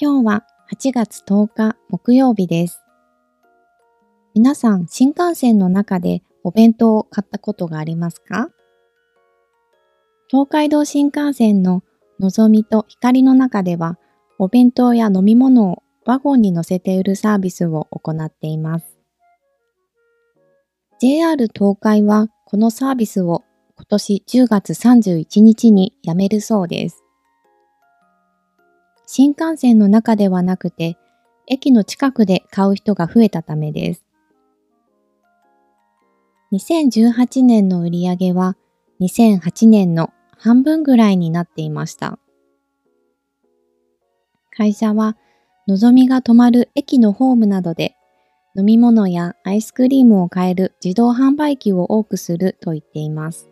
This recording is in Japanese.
今日は8月10日木曜日です。皆さん、新幹線の中でお弁当を買ったことがありますか？東海道新幹線ののぞみと光の中では、お弁当や飲み物をワゴンに乗せて売るサービスを行っています。JR 東海はこのサービスを今年10月31日にやめるそうです。新幹線の中ではなくて、駅の近くで買う人が増えたためです。2018年の売り上げは2008年の半分ぐらいになっていました。会社は、のぞみが止まる駅のホームなどで飲み物やアイスクリームを買える自動販売機を多くすると言っています。